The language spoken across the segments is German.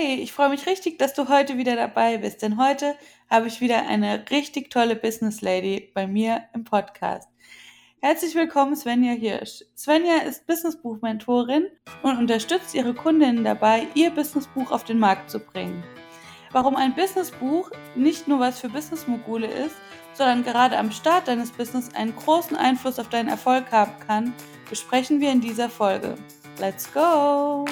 Hey, ich freue mich richtig, dass du heute wieder dabei bist, denn heute habe ich wieder eine richtig tolle Business Lady bei mir im Podcast. Herzlich willkommen, Svenja Hirsch. Svenja ist Businessbuch-Mentorin und unterstützt ihre Kundinnen dabei, ihr Businessbuch auf den Markt zu bringen. Warum ein Businessbuch nicht nur was für Businessmogule ist, sondern gerade am Start deines Business einen großen Einfluss auf deinen Erfolg haben kann, besprechen wir in dieser Folge. Let's go!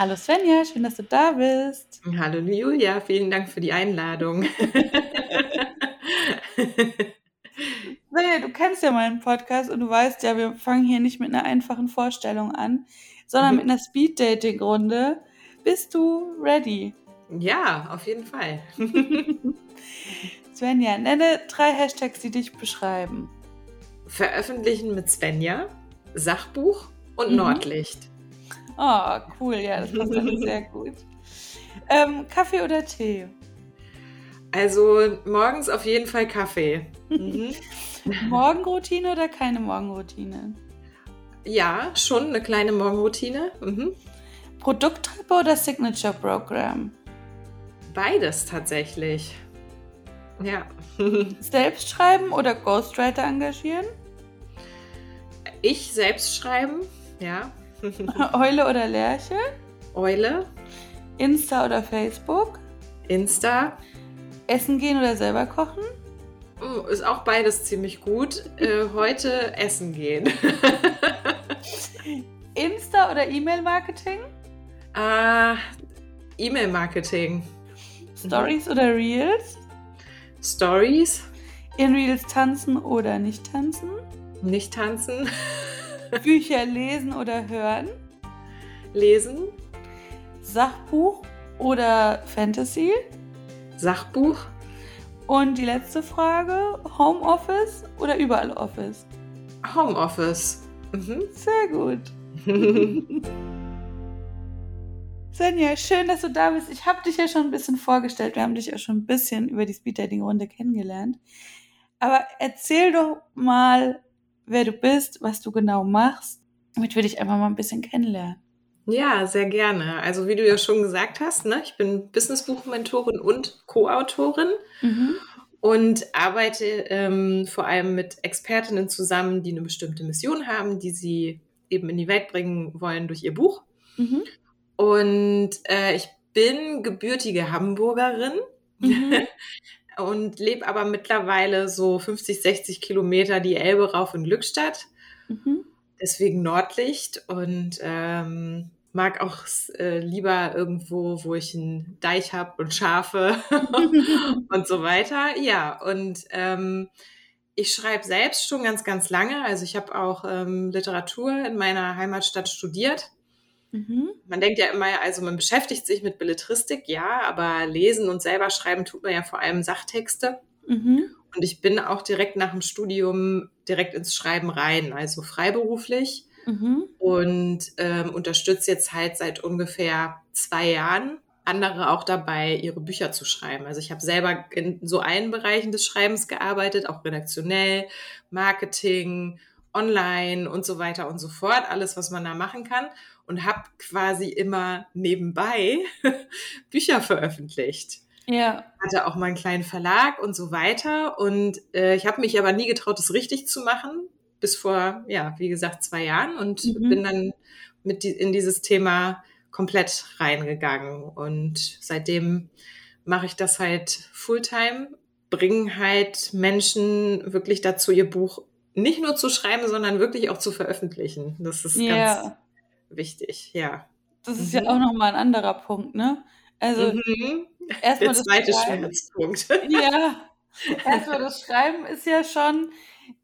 Hallo Svenja, schön, dass du da bist. Hallo Julia, vielen Dank für die Einladung. Svenja, du kennst ja meinen Podcast und du weißt ja, wir fangen hier nicht mit einer einfachen Vorstellung an, sondern mhm. mit einer Speed-Dating-Runde. Bist du ready? Ja, auf jeden Fall. Svenja, nenne drei Hashtags, die dich beschreiben. Veröffentlichen mit Svenja, Sachbuch und mhm. Nordlicht. Oh, cool, ja, das passt alles sehr gut. Ähm, Kaffee oder Tee? Also morgens auf jeden Fall Kaffee. Mhm. Morgenroutine oder keine Morgenroutine? Ja, schon eine kleine Morgenroutine. Mhm. Produkttreppe oder Signature Program? Beides tatsächlich. Ja. selbst schreiben oder Ghostwriter engagieren? Ich selbst schreiben, ja. Eule oder Lerche? Eule. Insta oder Facebook? Insta. Essen gehen oder selber kochen? Oh, ist auch beides ziemlich gut. Äh, heute essen gehen. Insta oder E-Mail-Marketing? Ah, E-Mail-Marketing. Stories mhm. oder Reels? Stories. In Reels tanzen oder nicht tanzen? Nicht tanzen. Bücher lesen oder hören? Lesen. Sachbuch oder Fantasy? Sachbuch. Und die letzte Frage: Homeoffice oder überall Office? Homeoffice. Mhm. Sehr gut. Senja, schön, dass du da bist. Ich habe dich ja schon ein bisschen vorgestellt. Wir haben dich ja schon ein bisschen über die Speeddating-Runde kennengelernt. Aber erzähl doch mal, wer du bist, was du genau machst, damit wir dich einfach mal ein bisschen kennenlernen. Ja, sehr gerne. Also wie du ja schon gesagt hast, ne, ich bin Businessbuchmentorin und Co-Autorin mhm. und arbeite ähm, vor allem mit Expertinnen zusammen, die eine bestimmte Mission haben, die sie eben in die Welt bringen wollen durch ihr Buch. Mhm. Und äh, ich bin gebürtige Hamburgerin. Mhm. und lebe aber mittlerweile so 50, 60 Kilometer die Elbe rauf in Glückstadt. Mhm. Deswegen Nordlicht und ähm, mag auch äh, lieber irgendwo, wo ich einen Deich habe und Schafe und so weiter. Ja, und ähm, ich schreibe selbst schon ganz, ganz lange. Also ich habe auch ähm, Literatur in meiner Heimatstadt studiert Mhm. Man denkt ja immer, also man beschäftigt sich mit Belletristik, ja, aber lesen und selber schreiben tut man ja vor allem Sachtexte. Mhm. Und ich bin auch direkt nach dem Studium direkt ins Schreiben rein, also freiberuflich. Mhm. Und ähm, unterstütze jetzt halt seit ungefähr zwei Jahren andere auch dabei, ihre Bücher zu schreiben. Also ich habe selber in so allen Bereichen des Schreibens gearbeitet, auch redaktionell, Marketing, online und so weiter und so fort, alles, was man da machen kann und habe quasi immer nebenbei Bücher veröffentlicht. Ja. Hatte auch mal einen kleinen Verlag und so weiter. Und äh, ich habe mich aber nie getraut, das richtig zu machen, bis vor, ja, wie gesagt, zwei Jahren und mhm. bin dann mit die, in dieses Thema komplett reingegangen. Und seitdem mache ich das halt Fulltime, bringen halt Menschen wirklich dazu, ihr Buch nicht nur zu schreiben, sondern wirklich auch zu veröffentlichen. Das ist ja. ganz wichtig, ja. Das ist mhm. ja auch nochmal ein anderer Punkt, ne? Also mhm. erstmal Der zweite Schmerzpunkt. Ja, erstmal das Schreiben ist ja schon,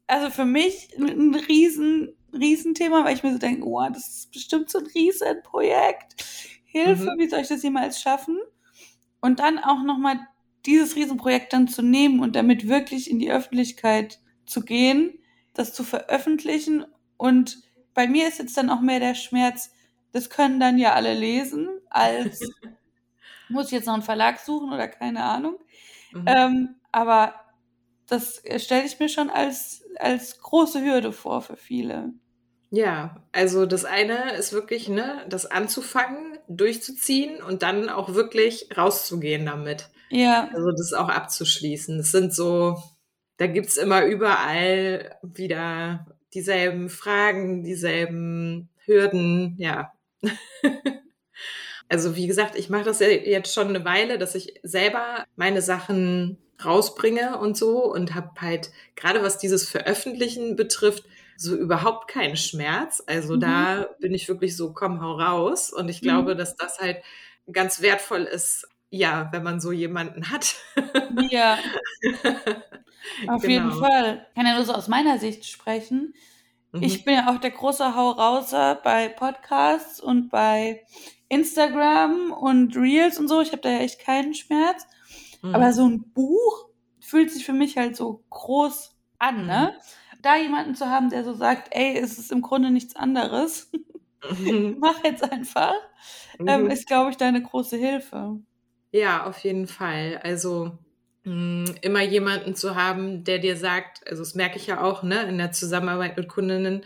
also für mich ein riesen, Riesenthema, weil ich mir so denke, oh, das ist bestimmt so ein Riesenprojekt. Hilfe, mhm. wie soll ich das jemals schaffen? Und dann auch nochmal dieses Riesenprojekt dann zu nehmen und damit wirklich in die Öffentlichkeit zu gehen, das zu veröffentlichen und bei mir ist jetzt dann auch mehr der Schmerz, das können dann ja alle lesen, als muss ich jetzt noch einen Verlag suchen oder keine Ahnung. Mhm. Ähm, aber das stelle ich mir schon als, als große Hürde vor für viele. Ja, also das eine ist wirklich, ne, das anzufangen, durchzuziehen und dann auch wirklich rauszugehen damit. Ja. Also das auch abzuschließen. Das sind so, da gibt es immer überall wieder dieselben Fragen, dieselben Hürden, ja. also wie gesagt, ich mache das ja jetzt schon eine Weile, dass ich selber meine Sachen rausbringe und so und habe halt gerade was dieses Veröffentlichen betrifft, so überhaupt keinen Schmerz. Also mhm. da bin ich wirklich so, komm, hau raus. Und ich glaube, mhm. dass das halt ganz wertvoll ist, ja, wenn man so jemanden hat. Ja. Auf genau. jeden Fall. Ich kann ja nur so aus meiner Sicht sprechen. Mhm. Ich bin ja auch der große Hau-Rauser bei Podcasts und bei Instagram und Reels und so. Ich habe da ja echt keinen Schmerz. Mhm. Aber so ein Buch fühlt sich für mich halt so groß an, ne? Mhm. Da jemanden zu haben, der so sagt, ey, es ist im Grunde nichts anderes. Mhm. Mach jetzt einfach, ähm, mhm. ist, glaube ich, deine große Hilfe. Ja, auf jeden Fall. Also immer jemanden zu haben, der dir sagt, also das merke ich ja auch, ne, in der Zusammenarbeit mit Kundinnen,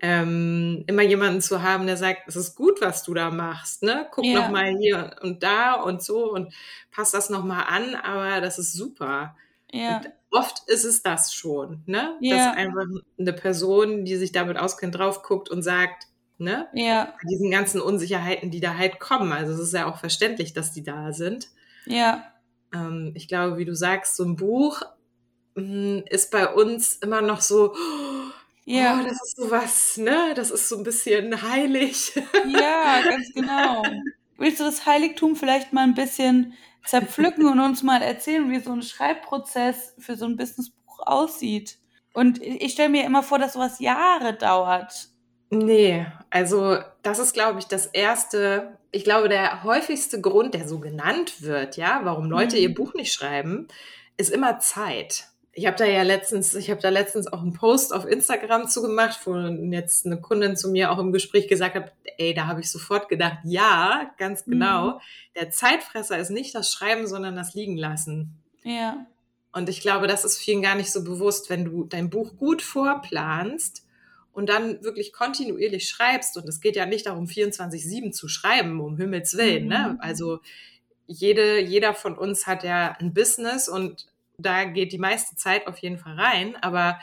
ähm, immer jemanden zu haben, der sagt, es ist gut, was du da machst, ne? Guck ja. noch mal hier und da und so und pass das noch mal an, aber das ist super. Ja. Und oft ist es das schon, ne? Ja. Dass einfach eine Person, die sich damit auskennt, drauf guckt und sagt, ne? Ja. Diesen ganzen Unsicherheiten, die da halt kommen. Also es ist ja auch verständlich, dass die da sind. Ja. Ähm, ich glaube, wie du sagst, so ein Buch mh, hm, ist bei uns immer noch so, ja. Oh, das ist so was, ne? Das ist so ein bisschen heilig. Ja, ganz genau. Willst du das Heiligtum vielleicht mal ein bisschen zerpflücken und uns mal erzählen, wie so ein Schreibprozess für so ein Businessbuch aussieht? Und ich stelle mir immer vor, dass sowas Jahre dauert. Nee, also das ist, glaube ich, das erste, ich glaube, der häufigste Grund, der so genannt wird, ja, warum Leute mhm. ihr Buch nicht schreiben, ist immer Zeit. Ich habe da ja letztens, ich habe da letztens auch einen Post auf Instagram zugemacht, wo jetzt eine Kundin zu mir auch im Gespräch gesagt hat, ey, da habe ich sofort gedacht, ja, ganz genau. Mhm. Der Zeitfresser ist nicht das Schreiben, sondern das Liegen lassen. Ja. Und ich glaube, das ist vielen gar nicht so bewusst, wenn du dein Buch gut vorplanst und dann wirklich kontinuierlich schreibst. Und es geht ja nicht darum, 24-7 zu schreiben, um Himmels Willen. Ne? Mhm. Ne? Also jede, jeder von uns hat ja ein Business und da geht die meiste Zeit auf jeden Fall rein. Aber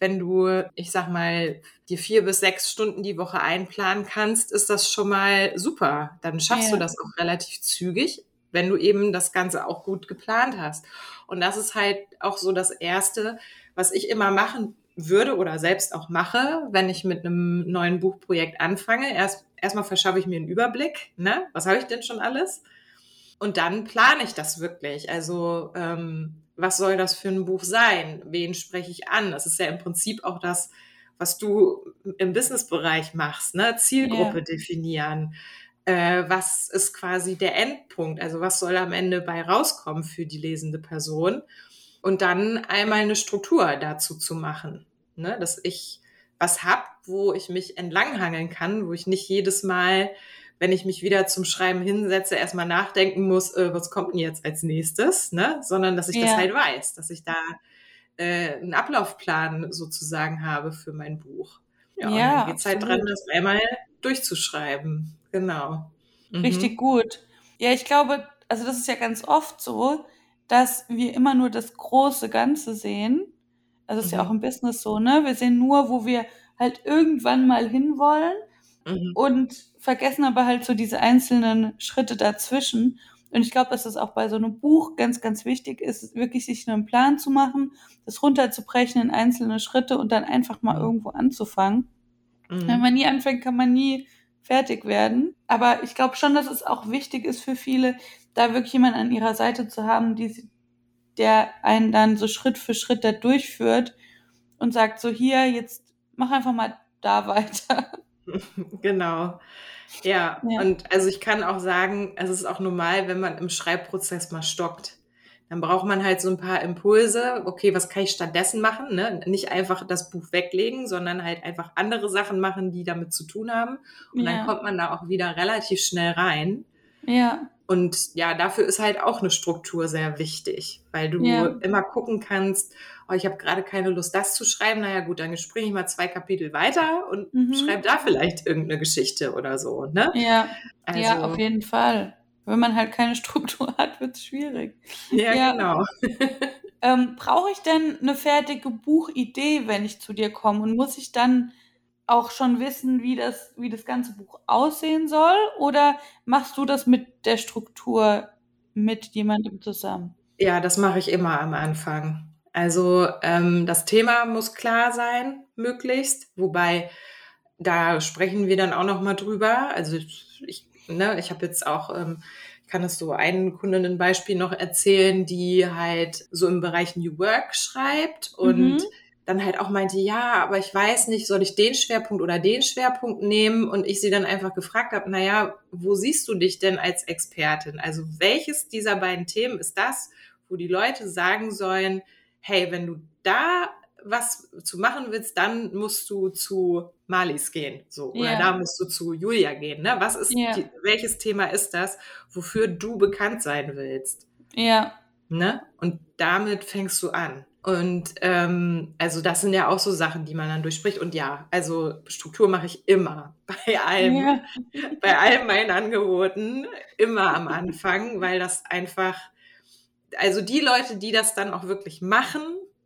wenn du, ich sag mal, dir vier bis sechs Stunden die Woche einplanen kannst, ist das schon mal super. Dann schaffst ja. du das auch relativ zügig, wenn du eben das Ganze auch gut geplant hast. Und das ist halt auch so das Erste, was ich immer machen würde oder selbst auch mache, wenn ich mit einem neuen Buchprojekt anfange. Erst, erstmal verschaffe ich mir einen Überblick, ne? Was habe ich denn schon alles? Und dann plane ich das wirklich. Also ähm, was soll das für ein Buch sein? Wen spreche ich an? Das ist ja im Prinzip auch das, was du im Businessbereich machst, ne? Zielgruppe yeah. definieren. Äh, was ist quasi der Endpunkt? Also was soll am Ende bei rauskommen für die lesende Person? Und dann einmal eine Struktur dazu zu machen, ne? dass ich was hab, wo ich mich entlanghangeln kann, wo ich nicht jedes Mal wenn ich mich wieder zum Schreiben hinsetze, erstmal nachdenken muss, äh, was kommt denn jetzt als nächstes, ne? Sondern dass ich ja. das halt weiß, dass ich da äh, einen Ablaufplan sozusagen habe für mein Buch. Ja, ja und dann geht's halt dran, das einmal durchzuschreiben. Genau. Mhm. Richtig gut. Ja, ich glaube, also das ist ja ganz oft so, dass wir immer nur das große Ganze sehen. Also das ist mhm. ja auch im Business so, ne? Wir sehen nur, wo wir halt irgendwann mal hinwollen mhm. und vergessen aber halt so diese einzelnen Schritte dazwischen. Und ich glaube, dass das auch bei so einem Buch ganz, ganz wichtig ist, wirklich sich einen Plan zu machen, das runterzubrechen in einzelne Schritte und dann einfach mal mhm. irgendwo anzufangen. Mhm. Wenn man nie anfängt, kann man nie fertig werden. Aber ich glaube schon, dass es auch wichtig ist für viele, da wirklich jemanden an ihrer Seite zu haben, die, der einen dann so Schritt für Schritt da durchführt und sagt so hier, jetzt mach einfach mal da weiter. Genau. Ja, ja, und also ich kann auch sagen, es ist auch normal, wenn man im Schreibprozess mal stockt. Dann braucht man halt so ein paar Impulse. Okay, was kann ich stattdessen machen? Ne? Nicht einfach das Buch weglegen, sondern halt einfach andere Sachen machen, die damit zu tun haben. Und ja. dann kommt man da auch wieder relativ schnell rein. Ja. Und ja, dafür ist halt auch eine Struktur sehr wichtig, weil du ja. immer gucken kannst, oh, ich habe gerade keine Lust, das zu schreiben. Naja, gut, dann springe ich mal zwei Kapitel weiter und mhm. schreibe da vielleicht irgendeine Geschichte oder so. Ne? Ja. Also, ja, auf jeden Fall. Wenn man halt keine Struktur hat, wird es schwierig. Ja, ja. genau. ähm, Brauche ich denn eine fertige Buchidee, wenn ich zu dir komme? Und muss ich dann auch schon wissen, wie das, wie das ganze Buch aussehen soll? Oder machst du das mit der Struktur mit jemandem zusammen? Ja, das mache ich immer am Anfang. Also ähm, das Thema muss klar sein, möglichst. Wobei da sprechen wir dann auch noch mal drüber. Also ich, ne, ich habe jetzt auch, ähm, ich kann das so einen Kundinnenbeispiel noch erzählen, die halt so im Bereich New Work schreibt und mhm dann halt auch meinte, ja, aber ich weiß nicht, soll ich den Schwerpunkt oder den Schwerpunkt nehmen? Und ich sie dann einfach gefragt habe, naja, wo siehst du dich denn als Expertin? Also welches dieser beiden Themen ist das, wo die Leute sagen sollen, hey, wenn du da was zu machen willst, dann musst du zu Malis gehen, so oder ja. da musst du zu Julia gehen. Ne? Was ist ja. die, welches Thema ist das, wofür du bekannt sein willst? Ja. Ne? Und damit fängst du an. Und ähm, also das sind ja auch so Sachen, die man dann durchspricht. Und ja, also Struktur mache ich immer bei allem, ja. bei all meinen Angeboten, immer am Anfang, weil das einfach, also die Leute, die das dann auch wirklich machen,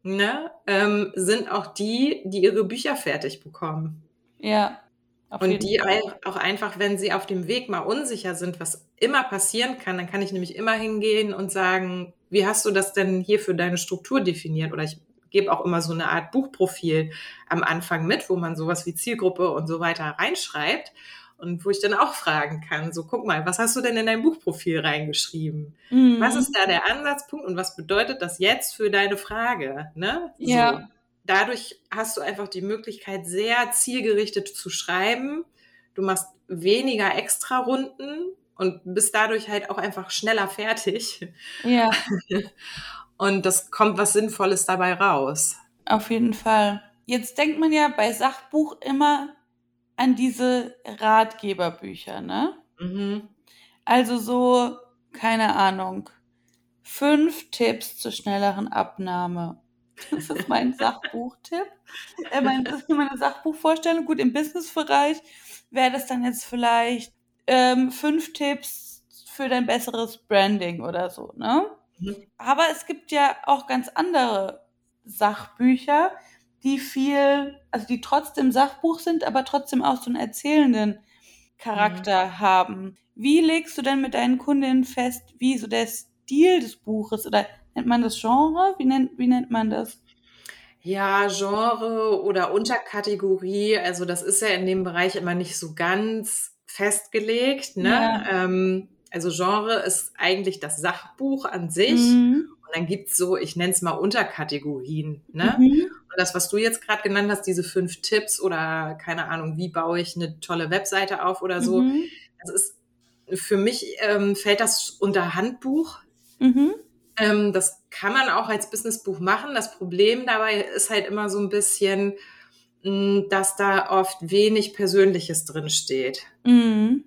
ne, ähm, sind auch die, die ihre Bücher fertig bekommen. Ja. Und die auch einfach, wenn sie auf dem Weg mal unsicher sind, was immer passieren kann, dann kann ich nämlich immer hingehen und sagen, wie hast du das denn hier für deine Struktur definiert? Oder ich gebe auch immer so eine Art Buchprofil am Anfang mit, wo man sowas wie Zielgruppe und so weiter reinschreibt. Und wo ich dann auch fragen kann, so guck mal, was hast du denn in dein Buchprofil reingeschrieben? Mhm. Was ist da der Ansatzpunkt und was bedeutet das jetzt für deine Frage? Ne? Ja. So. Dadurch hast du einfach die Möglichkeit, sehr zielgerichtet zu schreiben. Du machst weniger Extra-Runden, und bist dadurch halt auch einfach schneller fertig. Ja. Und das kommt was Sinnvolles dabei raus. Auf jeden Fall. Jetzt denkt man ja bei Sachbuch immer an diese Ratgeberbücher, ne? Mhm. Also so, keine Ahnung, fünf Tipps zur schnelleren Abnahme. Das ist mein Sachbuchtipp. Äh, mein, das ist meine Sachbuchvorstellung. Gut, im Businessbereich wäre das dann jetzt vielleicht ähm, fünf Tipps für dein besseres Branding oder so, ne? Mhm. Aber es gibt ja auch ganz andere Sachbücher, die viel, also die trotzdem Sachbuch sind, aber trotzdem auch so einen erzählenden Charakter mhm. haben. Wie legst du denn mit deinen Kundinnen fest, wie so der Stil des Buches oder nennt man das Genre? Wie nennt, wie nennt man das? Ja, Genre oder Unterkategorie, also das ist ja in dem Bereich immer nicht so ganz festgelegt. Ne? Ja. Ähm, also Genre ist eigentlich das Sachbuch an sich. Mhm. Und dann gibt es so, ich nenne es mal Unterkategorien. Ne? Mhm. Das, was du jetzt gerade genannt hast, diese fünf Tipps oder keine Ahnung, wie baue ich eine tolle Webseite auf oder so, mhm. das ist für mich ähm, fällt das unter Handbuch. Mhm. Ähm, das kann man auch als Businessbuch machen. Das Problem dabei ist halt immer so ein bisschen, dass da oft wenig Persönliches drin steht. Mhm.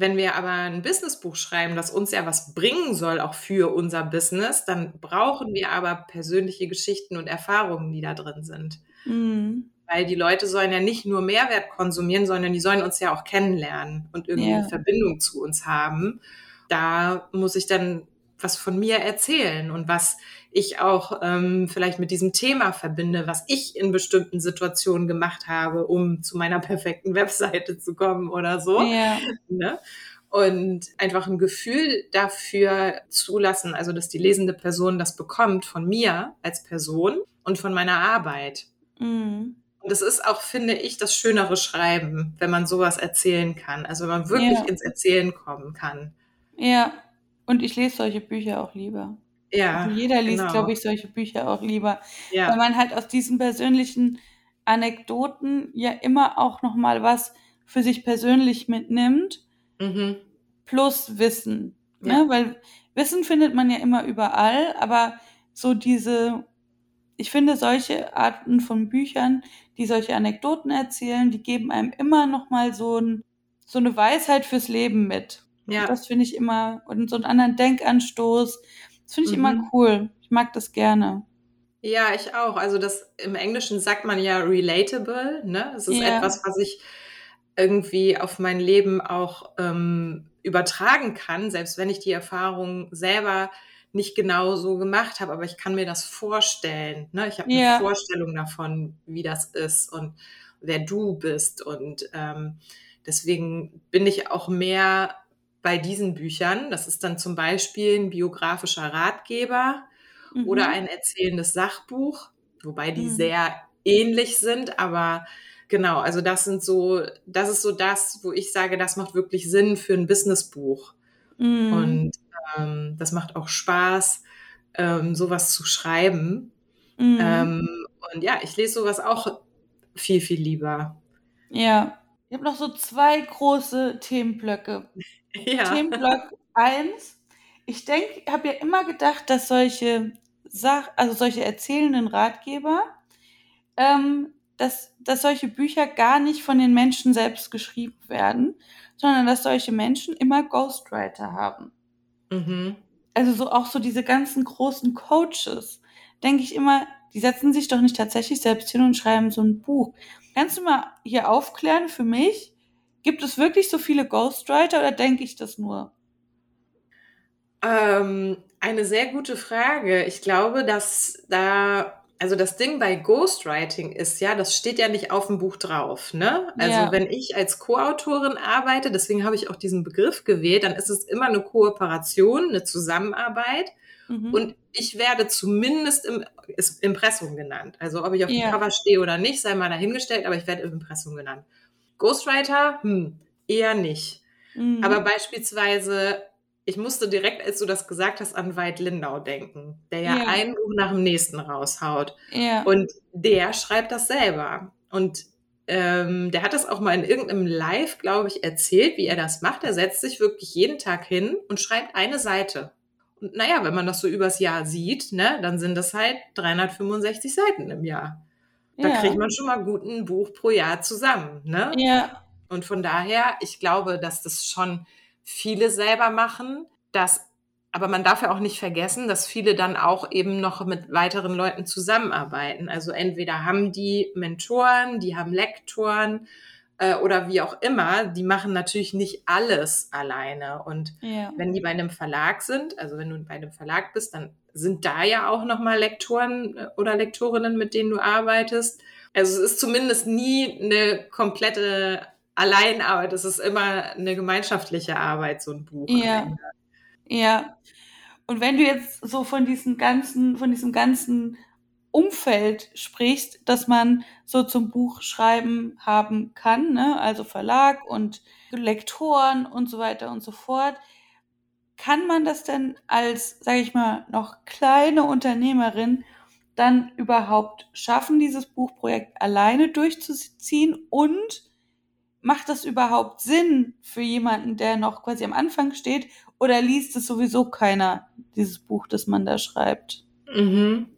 Wenn wir aber ein Businessbuch schreiben, das uns ja was bringen soll, auch für unser Business, dann brauchen wir aber persönliche Geschichten und Erfahrungen, die da drin sind. Mhm. Weil die Leute sollen ja nicht nur Mehrwert konsumieren, sondern die sollen uns ja auch kennenlernen und irgendwie ja. eine Verbindung zu uns haben. Da muss ich dann was von mir erzählen und was ich auch ähm, vielleicht mit diesem Thema verbinde, was ich in bestimmten Situationen gemacht habe, um zu meiner perfekten Webseite zu kommen oder so. Ja. Ne? Und einfach ein Gefühl dafür zulassen, also dass die lesende Person das bekommt von mir als Person und von meiner Arbeit. Mhm. Und es ist auch, finde ich, das schönere Schreiben, wenn man sowas erzählen kann. Also wenn man wirklich ja. ins Erzählen kommen kann. Ja, und ich lese solche Bücher auch lieber. Ja. Also jeder liest, genau. glaube ich, solche Bücher auch lieber. Ja. Weil man halt aus diesen persönlichen Anekdoten ja immer auch nochmal was für sich persönlich mitnimmt. Mhm. Plus Wissen. Ja. Ne? Weil Wissen findet man ja immer überall, aber so diese, ich finde solche Arten von Büchern, die solche Anekdoten erzählen, die geben einem immer noch mal so, ein, so eine Weisheit fürs Leben mit. Ja. Und das finde ich immer, und so einen anderen Denkanstoß. Das finde ich mhm. immer cool. Ich mag das gerne. Ja, ich auch. Also das im Englischen sagt man ja relatable, ne? Es ist ja. etwas, was ich irgendwie auf mein Leben auch ähm, übertragen kann, selbst wenn ich die Erfahrung selber nicht genau so gemacht habe, aber ich kann mir das vorstellen. Ne? Ich habe ja. eine Vorstellung davon, wie das ist und wer du bist. Und ähm, deswegen bin ich auch mehr bei diesen Büchern. Das ist dann zum Beispiel ein biografischer Ratgeber mhm. oder ein erzählendes Sachbuch, wobei die mhm. sehr ähnlich sind, aber genau, also das sind so, das ist so das, wo ich sage, das macht wirklich Sinn für ein Businessbuch. Mhm. Und ähm, das macht auch Spaß, ähm, sowas zu schreiben. Mhm. Ähm, und ja, ich lese sowas auch viel, viel lieber. Ja. Ich habe noch so zwei große Themenblöcke. Ja. Themenblock 1. Ich denke, habe ja immer gedacht, dass solche Sach also solche erzählenden Ratgeber, ähm, dass, dass solche Bücher gar nicht von den Menschen selbst geschrieben werden, sondern dass solche Menschen immer Ghostwriter haben. Mhm. Also so auch so diese ganzen großen Coaches, denke ich immer, die setzen sich doch nicht tatsächlich selbst hin und schreiben so ein Buch. Kannst du mal hier aufklären für mich? Gibt es wirklich so viele Ghostwriter oder denke ich das nur? Ähm, eine sehr gute Frage. Ich glaube, dass da, also das Ding bei Ghostwriting ist ja, das steht ja nicht auf dem Buch drauf. Ne? Also ja. wenn ich als Co-Autorin arbeite, deswegen habe ich auch diesen Begriff gewählt, dann ist es immer eine Kooperation, eine Zusammenarbeit. Mhm. Und ich werde zumindest im Impressum genannt. Also ob ich auf ja. dem Cover stehe oder nicht, sei mal dahingestellt, aber ich werde im Impressum genannt. Ghostwriter, hm, eher nicht. Mhm. Aber beispielsweise, ich musste direkt, als du das gesagt hast, an Veit Lindau denken, der ja, ja. ein Buch nach dem nächsten raushaut. Ja. Und der schreibt das selber. Und ähm, der hat das auch mal in irgendeinem Live, glaube ich, erzählt, wie er das macht. Er setzt sich wirklich jeden Tag hin und schreibt eine Seite. Und naja, wenn man das so übers Jahr sieht, ne, dann sind das halt 365 Seiten im Jahr. Da ja. kriegt man schon mal gut ein Buch pro Jahr zusammen. Ne? Ja. Und von daher, ich glaube, dass das schon viele selber machen, dass, aber man darf ja auch nicht vergessen, dass viele dann auch eben noch mit weiteren Leuten zusammenarbeiten. Also entweder haben die Mentoren, die haben Lektoren äh, oder wie auch immer, die machen natürlich nicht alles alleine. Und ja. wenn die bei einem Verlag sind, also wenn du bei einem Verlag bist, dann sind da ja auch nochmal Lektoren äh, oder Lektorinnen, mit denen du arbeitest. Also es ist zumindest nie eine komplette Alleinarbeit. Es ist immer eine gemeinschaftliche Arbeit, so ein Buch. Ja. Ja. Und wenn du jetzt so von diesem ganzen, von diesem ganzen Umfeld sprichst, dass man so zum Buchschreiben haben kann, ne? also Verlag und Lektoren und so weiter und so fort. Kann man das denn als, sage ich mal, noch kleine Unternehmerin dann überhaupt schaffen, dieses Buchprojekt alleine durchzuziehen und macht das überhaupt Sinn für jemanden, der noch quasi am Anfang steht oder liest es sowieso keiner, dieses Buch, das man da schreibt? Mhm.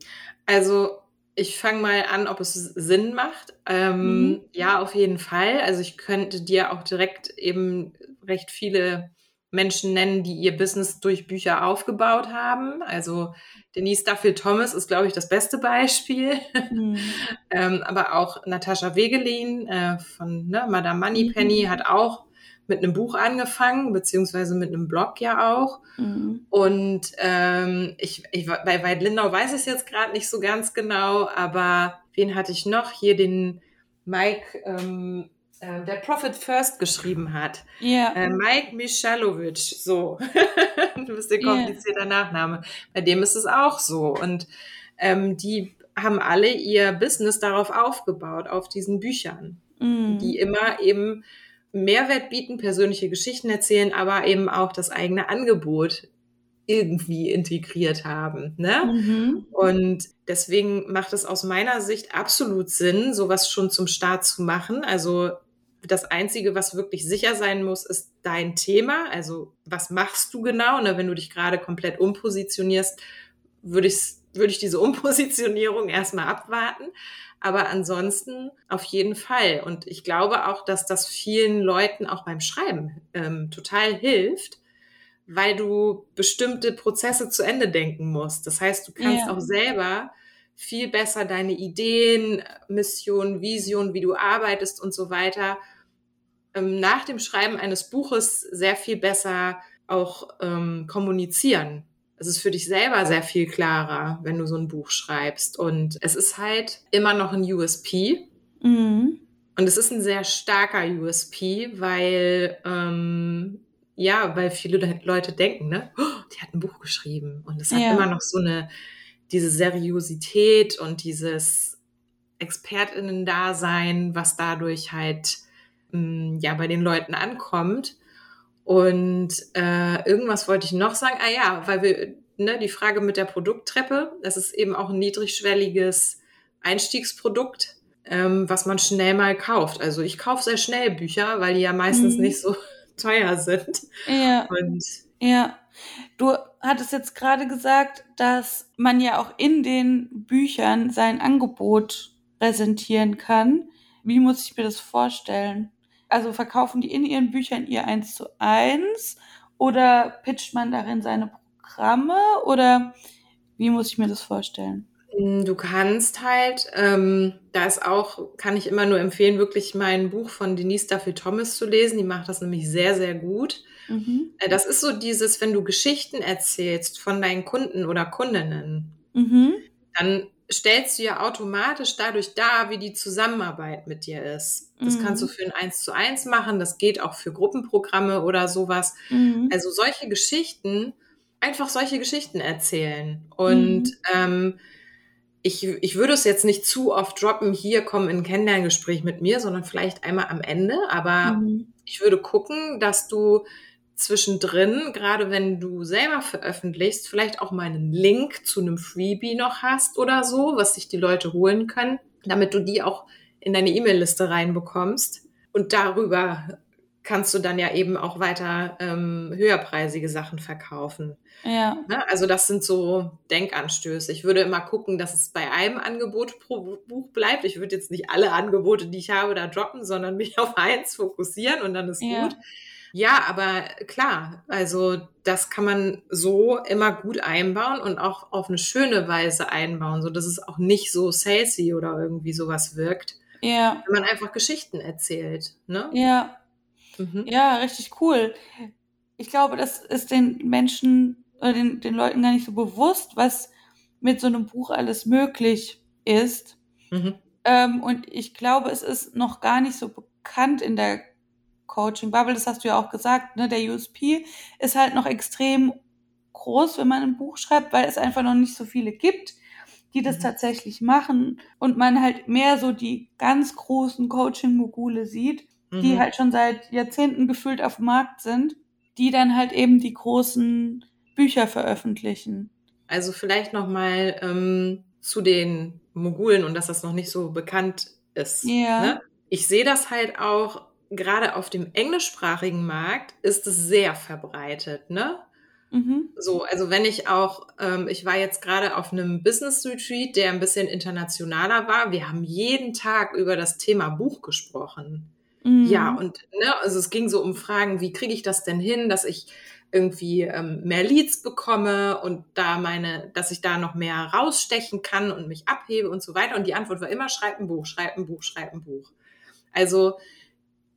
Also ich fange mal an, ob es Sinn macht. Ähm, mhm. Ja, auf jeden Fall. Also ich könnte dir auch direkt eben recht viele Menschen nennen, die ihr Business durch Bücher aufgebaut haben. Also Denise Duffield Thomas ist, glaube ich, das beste Beispiel. Mhm. ähm, aber auch Natascha Wegelin äh, von ne, Madame Moneypenny mhm. hat auch mit einem Buch angefangen, beziehungsweise mit einem Blog ja auch. Mhm. Und ähm, ich, ich, bei, bei Lindau weiß ich es jetzt gerade nicht so ganz genau, aber wen hatte ich noch? Hier den Mike, ähm, äh, der Profit First geschrieben hat. Ja. Äh, Mike Michalovic, so. ein bisschen komplizierter yeah. Nachname. Bei dem ist es auch so. Und ähm, die haben alle ihr Business darauf aufgebaut, auf diesen Büchern, mm. die immer eben Mehrwert bieten, persönliche Geschichten erzählen, aber eben auch das eigene Angebot irgendwie integriert haben. Ne? Mhm. Und deswegen macht es aus meiner Sicht absolut Sinn, sowas schon zum Start zu machen. Also das Einzige, was wirklich sicher sein muss, ist dein Thema. Also was machst du genau? Ne? Wenn du dich gerade komplett umpositionierst, würde ich, würde ich diese Umpositionierung erstmal abwarten. Aber ansonsten auf jeden Fall. Und ich glaube auch, dass das vielen Leuten auch beim Schreiben ähm, total hilft, weil du bestimmte Prozesse zu Ende denken musst. Das heißt, du kannst ja. auch selber viel besser deine Ideen, Mission, Vision, wie du arbeitest und so weiter ähm, nach dem Schreiben eines Buches sehr viel besser auch ähm, kommunizieren. Es ist für dich selber sehr viel klarer, wenn du so ein Buch schreibst. Und es ist halt immer noch ein USP. Mhm. Und es ist ein sehr starker USP, weil ähm, ja, weil viele Leute denken, ne, oh, die hat ein Buch geschrieben und es hat ja. immer noch so eine diese Seriosität und dieses Expertinnen-Dasein, was dadurch halt mh, mm, ja bei den Leuten ankommt. Und äh, irgendwas wollte ich noch sagen. Ah ja, weil wir, ne, die Frage mit der Produkttreppe, das ist eben auch ein niedrigschwelliges Einstiegsprodukt, ähm, was man schnell mal kauft. Also ich kaufe sehr schnell Bücher, weil die ja meistens mhm. nicht so teuer sind. Ja. Und ja. Du hattest jetzt gerade gesagt, dass man ja auch in den Büchern sein Angebot präsentieren kann. Wie muss ich mir das vorstellen? Also verkaufen die in ihren Büchern ihr eins zu eins oder pitcht man darin seine Programme oder wie muss ich mir das vorstellen? Du kannst halt, ähm, da ist auch, kann ich immer nur empfehlen, wirklich mein Buch von Denise Duffy Thomas zu lesen. Die macht das nämlich sehr, sehr gut. Mhm. Äh, das ist so dieses, wenn du Geschichten erzählst von deinen Kunden oder Kundinnen, mhm. dann stellst du ja automatisch dadurch dar, wie die Zusammenarbeit mit dir ist. Das mhm. kannst du für ein Eins zu eins machen, das geht auch für Gruppenprogramme oder sowas. Mhm. Also solche Geschichten, einfach solche Geschichten erzählen. Und mhm. ähm, ich, ich würde es jetzt nicht zu oft droppen, hier komm in ein Kennenlerngespräch mit mir, sondern vielleicht einmal am Ende. Aber mhm. ich würde gucken, dass du zwischendrin, gerade wenn du selber veröffentlichst, vielleicht auch mal einen Link zu einem Freebie noch hast oder so, was sich die Leute holen können, damit du die auch in deine E-Mail-Liste reinbekommst. Und darüber kannst du dann ja eben auch weiter ähm, höherpreisige Sachen verkaufen. Ja. Ne? Also das sind so Denkanstöße. Ich würde immer gucken, dass es bei einem Angebot pro Buch bleibt. Ich würde jetzt nicht alle Angebote, die ich habe, da droppen, sondern mich auf eins fokussieren und dann ist ja. gut. Ja, aber klar, also das kann man so immer gut einbauen und auch auf eine schöne Weise einbauen, so dass es auch nicht so salesy oder irgendwie sowas wirkt. Ja. Wenn man einfach Geschichten erzählt, ne? Ja. Mhm. Ja, richtig cool. Ich glaube, das ist den Menschen oder den, den Leuten gar nicht so bewusst, was mit so einem Buch alles möglich ist. Mhm. Ähm, und ich glaube, es ist noch gar nicht so bekannt in der Coaching Bubble, das hast du ja auch gesagt, ne, der USP ist halt noch extrem groß, wenn man ein Buch schreibt, weil es einfach noch nicht so viele gibt, die das mhm. tatsächlich machen und man halt mehr so die ganz großen Coaching-Mogule sieht, mhm. die halt schon seit Jahrzehnten gefühlt auf dem Markt sind, die dann halt eben die großen Bücher veröffentlichen. Also vielleicht noch mal ähm, zu den Mogulen und dass das noch nicht so bekannt ist. Ja. Ne? Ich sehe das halt auch gerade auf dem englischsprachigen Markt ist es sehr verbreitet, ne? Mhm. So, also wenn ich auch, ähm, ich war jetzt gerade auf einem Business Retreat, der ein bisschen internationaler war. Wir haben jeden Tag über das Thema Buch gesprochen. Mhm. Ja, und ne, also es ging so um Fragen, wie kriege ich das denn hin, dass ich irgendwie ähm, mehr Leads bekomme und da meine, dass ich da noch mehr rausstechen kann und mich abhebe und so weiter. Und die Antwort war immer, schreib ein Buch, schreib ein Buch, schreib ein Buch. Also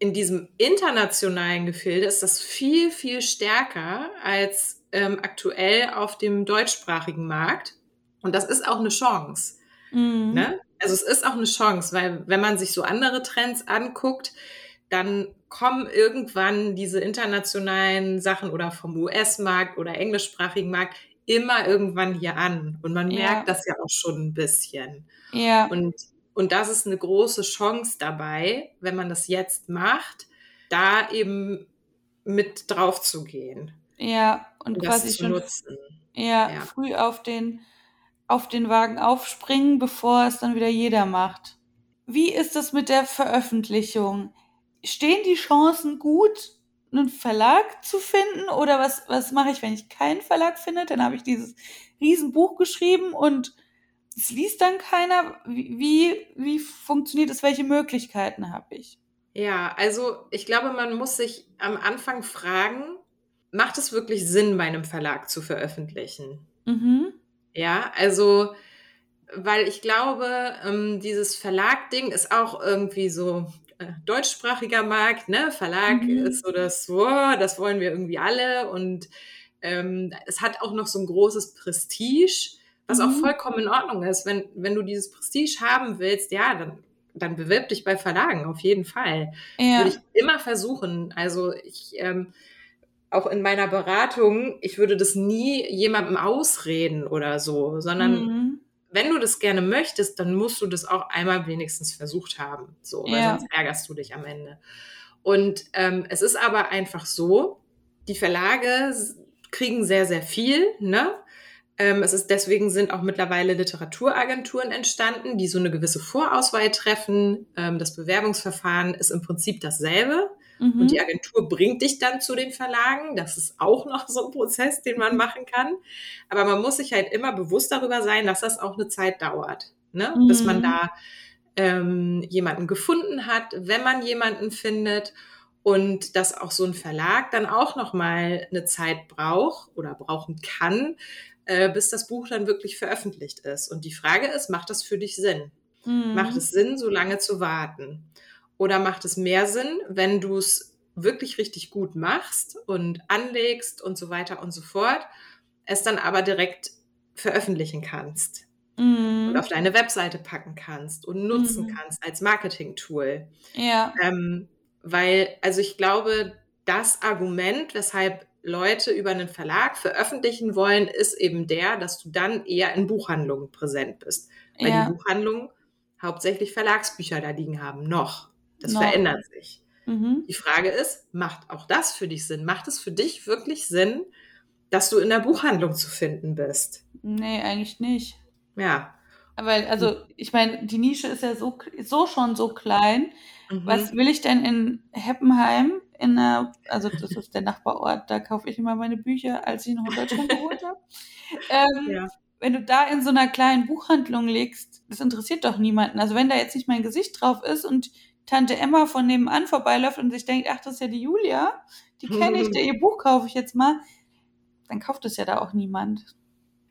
in diesem internationalen Gefilde ist das viel, viel stärker als ähm, aktuell auf dem deutschsprachigen Markt. Und das ist auch eine Chance. Mhm. Ne? Also es ist auch eine Chance, weil wenn man sich so andere Trends anguckt, dann kommen irgendwann diese internationalen Sachen oder vom US-Markt oder englischsprachigen Markt immer irgendwann hier an. Und man merkt ja. das ja auch schon ein bisschen. Ja. Und und das ist eine große Chance dabei, wenn man das jetzt macht, da eben mit drauf zu gehen. Ja, und, und quasi schon nutzen. Ja, ja, früh auf den, auf den Wagen aufspringen, bevor es dann wieder jeder macht. Wie ist es mit der Veröffentlichung? stehen die Chancen gut, einen Verlag zu finden? Oder was, was mache ich, wenn ich keinen Verlag finde? Dann habe ich dieses Riesenbuch geschrieben und es liest dann keiner. Wie, wie funktioniert es? Welche Möglichkeiten habe ich? Ja, also ich glaube, man muss sich am Anfang fragen, macht es wirklich Sinn, bei einem Verlag zu veröffentlichen? Mhm. Ja, also, weil ich glaube, ähm, dieses Verlag-Ding ist auch irgendwie so äh, deutschsprachiger Markt, ne? Verlag mhm. ist so das, wow, das wollen wir irgendwie alle und ähm, es hat auch noch so ein großes Prestige, was mhm. auch vollkommen in Ordnung ist. Wenn, wenn du dieses Prestige haben willst, ja, dann dann bewirb dich bei Verlagen, auf jeden Fall. Ja. Würde ich immer versuchen. Also ich, ähm, auch in meiner Beratung, ich würde das nie jemandem ausreden oder so, sondern mhm. wenn du das gerne möchtest, dann musst du das auch einmal wenigstens versucht haben. So, weil ja. sonst ärgerst du dich am Ende. Und ähm, es ist aber einfach so, die Verlage kriegen sehr, sehr viel, ne? Ähm, es ist deswegen sind auch mittlerweile Literaturagenturen entstanden, die so eine gewisse Vorauswahl treffen. Ähm, das Bewerbungsverfahren ist im Prinzip dasselbe. Mhm. Und die Agentur bringt dich dann zu den Verlagen. Das ist auch noch so ein Prozess, den man machen kann. Aber man muss sich halt immer bewusst darüber sein, dass das auch eine Zeit dauert, ne? Mhm. bis man mhm. da ähm, jemanden gefunden hat, wenn man jemanden findet und dass auch so ein Verlag dann auch noch mal eine Zeit braucht oder brauchen kann, äh, bis das Buch dann wirklich veröffentlicht ist. Und die Frage ist, macht das für dich Sinn? Mhm. Macht es Sinn, so lange zu warten? Oder macht es mehr Sinn, wenn du es wirklich richtig gut machst und anlegst und so weiter und so fort, es dann aber direkt veröffentlichen kannst mhm. und auf deine Webseite packen kannst und nutzen mhm. kannst als Marketing-Tool. Ja. Ähm, weil, also ich glaube, das Argument, weshalb Leute über einen Verlag veröffentlichen wollen, ist eben der, dass du dann eher in Buchhandlungen präsent bist. Weil ja. die Buchhandlungen hauptsächlich Verlagsbücher da liegen haben. Noch. Das noch. verändert sich. Mhm. Die Frage ist, macht auch das für dich Sinn? Macht es für dich wirklich Sinn, dass du in der Buchhandlung zu finden bist? Nee, eigentlich nicht. Ja. Weil, also, ich meine, die Nische ist ja so, so schon so klein. Mhm. Was will ich denn in Heppenheim in einer, also das ist der Nachbarort, da kaufe ich immer meine Bücher, als ich noch in Deutschland gewohnt habe. Ähm, ja. Wenn du da in so einer kleinen Buchhandlung legst, das interessiert doch niemanden. Also wenn da jetzt nicht mein Gesicht drauf ist und Tante Emma von nebenan vorbeiläuft und sich denkt, ach, das ist ja die Julia, die kenne ich, der ihr Buch kaufe ich jetzt mal, dann kauft es ja da auch niemand.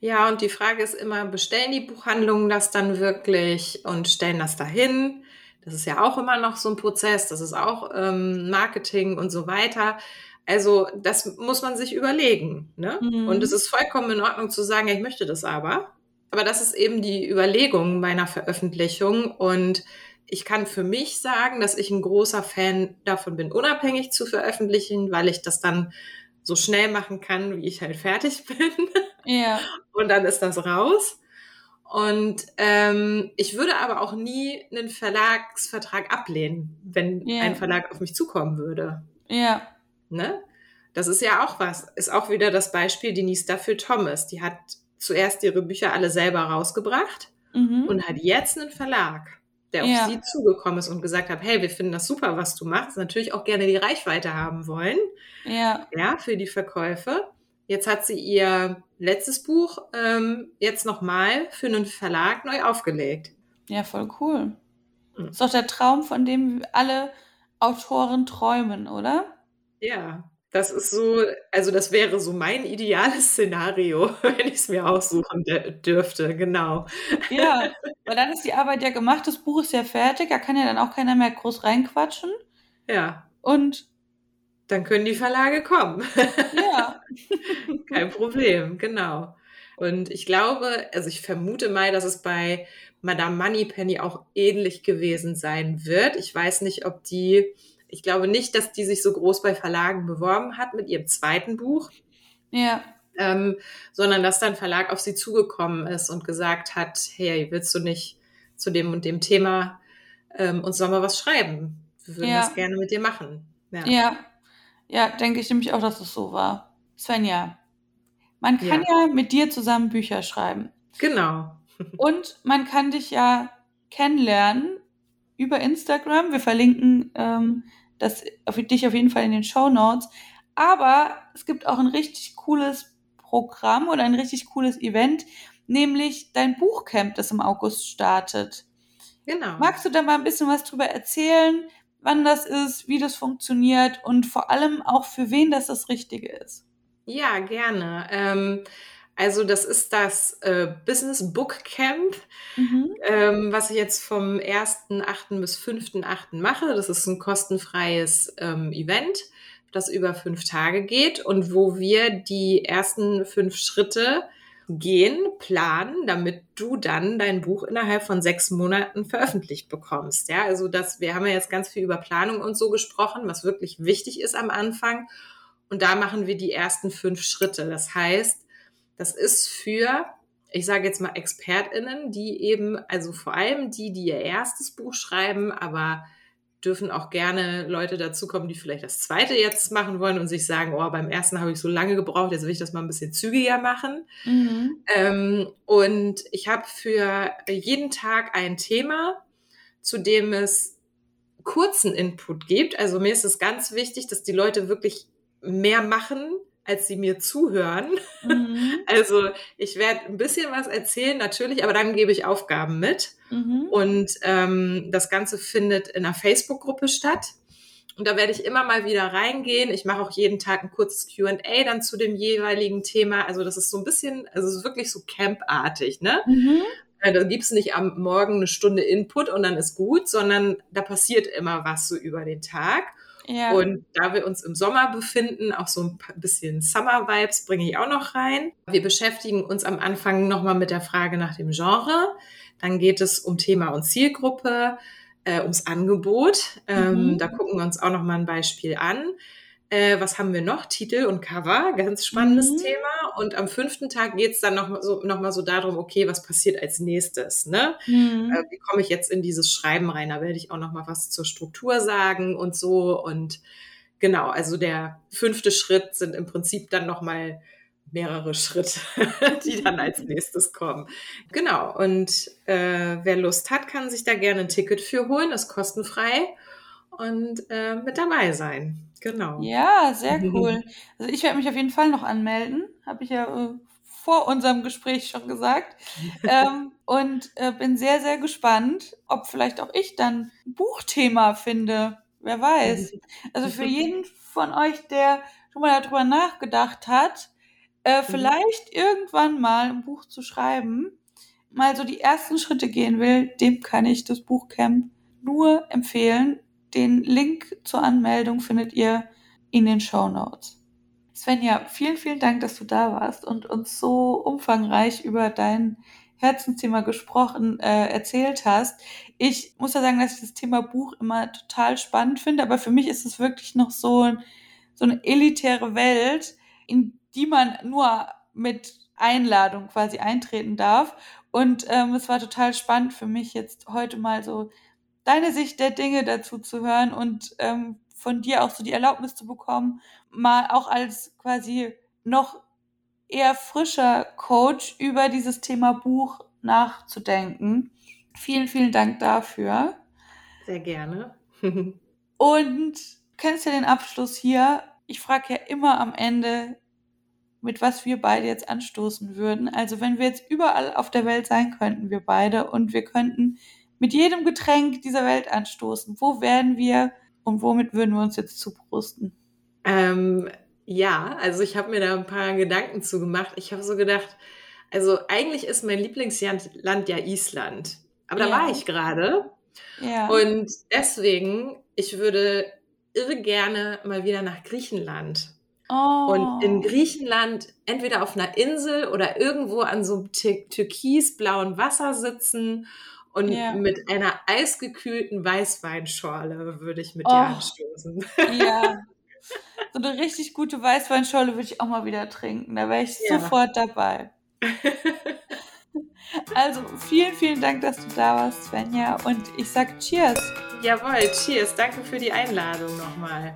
Ja, und die Frage ist immer, bestellen die Buchhandlungen das dann wirklich und stellen das dahin? Das ist ja auch immer noch so ein Prozess, das ist auch ähm, Marketing und so weiter. Also das muss man sich überlegen. Ne? Mhm. Und es ist vollkommen in Ordnung zu sagen, ich möchte das aber. Aber das ist eben die Überlegung meiner Veröffentlichung. Und ich kann für mich sagen, dass ich ein großer Fan davon bin, unabhängig zu veröffentlichen, weil ich das dann so schnell machen kann, wie ich halt fertig bin. Ja. Und dann ist das raus. Und ähm, ich würde aber auch nie einen Verlagsvertrag ablehnen, wenn ja. ein Verlag auf mich zukommen würde. Ja. Ne? Das ist ja auch was. Ist auch wieder das Beispiel Denise dafür Thomas. Die hat zuerst ihre Bücher alle selber rausgebracht mhm. und hat jetzt einen Verlag, der auf sie zugekommen ist und gesagt hat, hey, wir finden das super, was du machst. Natürlich auch gerne die Reichweite haben wollen. Ja. Ja, für die Verkäufe. Jetzt hat sie ihr letztes Buch ähm, jetzt nochmal für einen Verlag neu aufgelegt. Ja, voll cool. Hm. Ist doch der Traum, von dem alle Autoren träumen, oder? Ja, das ist so, also das wäre so mein ideales Szenario, wenn ich es mir aussuchen dürfte, genau. Ja, weil dann ist die Arbeit ja gemacht, das Buch ist ja fertig, da kann ja dann auch keiner mehr groß reinquatschen. Ja. Und dann können die Verlage kommen. Ja. Kein Problem, genau. Und ich glaube, also ich vermute mal, dass es bei Madame Moneypenny auch ähnlich gewesen sein wird. Ich weiß nicht, ob die, ich glaube nicht, dass die sich so groß bei Verlagen beworben hat mit ihrem zweiten Buch. Ja. Ähm, sondern dass dann Verlag auf sie zugekommen ist und gesagt hat, hey, willst du nicht zu dem und dem Thema ähm, uns nochmal was schreiben? Wir würden ja. das gerne mit dir machen. Ja. ja. Ja, denke ich nämlich auch, dass es so war. Svenja, man kann ja. ja mit dir zusammen Bücher schreiben. Genau. Und man kann dich ja kennenlernen über Instagram. Wir verlinken ähm, das für dich auf jeden Fall in den Show Notes. Aber es gibt auch ein richtig cooles Programm oder ein richtig cooles Event, nämlich dein Buchcamp, das im August startet. Genau. Magst du da mal ein bisschen was drüber erzählen, wann das ist, wie das funktioniert und vor allem auch für wen das das Richtige ist? Ja, gerne. Ähm, also das ist das äh, Business Book Camp, mhm. ähm, was ich jetzt vom 1.8. bis 5.8. mache. Das ist ein kostenfreies ähm, Event, das über fünf Tage geht und wo wir die ersten fünf Schritte gehen, planen, damit du dann dein Buch innerhalb von sechs Monaten veröffentlicht bekommst. Ja, also das, wir haben ja jetzt ganz viel über Planung und so gesprochen, was wirklich wichtig ist am Anfang. Und da machen wir die ersten fünf Schritte. Das heißt, das ist für, ich sage jetzt mal ExpertInnen, die eben, also vor allem die, die ihr erstes Buch schreiben, aber dürfen auch gerne Leute dazukommen, die vielleicht das zweite jetzt machen wollen und sich sagen, oh, beim ersten habe ich so lange gebraucht, jetzt will ich das mal ein bisschen zügiger machen. Mhm. Ähm, und ich habe für jeden Tag ein Thema, zu dem es kurzen Input gibt. Also mir ist es ganz wichtig, dass die Leute wirklich mehr machen, als sie mir zuhören. Mhm. Also ich werde ein bisschen was erzählen, natürlich, aber dann gebe ich Aufgaben mit. Mhm. Und ähm, das Ganze findet in einer Facebook-Gruppe statt. Und da werde ich immer mal wieder reingehen. Ich mache auch jeden Tag ein kurzes QA dann zu dem jeweiligen Thema. Also das ist so ein bisschen, also es ist wirklich so campartig, ne? Mhm. Äh, da gibt's nicht am Morgen eine Stunde Input und dann ist gut, sondern da passiert immer was so über den Tag. Ja. Und da wir uns im Sommer befinden, auch so ein bisschen Summer-Vibes bringe ich auch noch rein. Wir beschäftigen uns am Anfang nochmal mit der Frage nach dem Genre. Dann geht es um Thema und Zielgruppe, äh, ums Angebot. Ähm, mhm. Da gucken wir uns auch nochmal ein Beispiel an. Äh, was haben wir noch? Titel und Cover, ganz spannendes mhm. Thema. Und am fünften Tag geht es dann nochmal so, noch mal so darum, okay, was passiert als nächstes? Ne? Mhm. Äh, wie komme ich jetzt in dieses Schreiben rein? Da werde ich auch nochmal was zur Struktur sagen und so. Und genau, also der fünfte Schritt sind im Prinzip dann nochmal mehrere Schritte, die dann als nächstes kommen. Genau, und äh, wer Lust hat, kann sich da gerne ein Ticket für holen, ist kostenfrei und äh, mit dabei sein. Genau. Ja, sehr cool. Also ich werde mich auf jeden Fall noch anmelden, habe ich ja äh, vor unserem Gespräch schon gesagt. ähm, und äh, bin sehr, sehr gespannt, ob vielleicht auch ich dann ein Buchthema finde. Wer weiß. Also für jeden von euch, der schon mal darüber nachgedacht hat, äh, mhm. vielleicht irgendwann mal ein Buch zu schreiben, mal so die ersten Schritte gehen will, dem kann ich das Buchcamp nur empfehlen. Den Link zur Anmeldung findet ihr in den Show Notes. Svenja, vielen, vielen Dank, dass du da warst und uns so umfangreich über dein Herzensthema gesprochen, äh, erzählt hast. Ich muss ja sagen, dass ich das Thema Buch immer total spannend finde, aber für mich ist es wirklich noch so, so eine elitäre Welt, in die man nur mit Einladung quasi eintreten darf. Und ähm, es war total spannend für mich jetzt heute mal so deine Sicht der Dinge dazu zu hören und ähm, von dir auch so die Erlaubnis zu bekommen, mal auch als quasi noch eher frischer Coach über dieses Thema Buch nachzudenken. Vielen, vielen Dank dafür. Sehr gerne. und kennst ja den Abschluss hier. Ich frage ja immer am Ende, mit was wir beide jetzt anstoßen würden. Also wenn wir jetzt überall auf der Welt sein könnten, wir beide, und wir könnten mit jedem Getränk dieser Welt anstoßen, wo wären wir und womit würden wir uns jetzt zubrusten? Ähm, ja, also ich habe mir da ein paar Gedanken zu gemacht. Ich habe so gedacht, also eigentlich ist mein Lieblingsland ja Island. Aber da ja. war ich gerade. Ja. Und deswegen, ich würde irre gerne mal wieder nach Griechenland. Oh. Und in Griechenland entweder auf einer Insel oder irgendwo an so einem türkisblauen Wasser sitzen und ja. mit einer eisgekühlten Weißweinschorle würde ich mit oh. dir anstoßen. Ja. So eine richtig gute Weißweinschorle würde ich auch mal wieder trinken. Da wäre ich ja. sofort dabei. Also vielen, vielen Dank, dass du da warst, Svenja. Und ich sag Cheers. Jawohl, Cheers. Danke für die Einladung nochmal.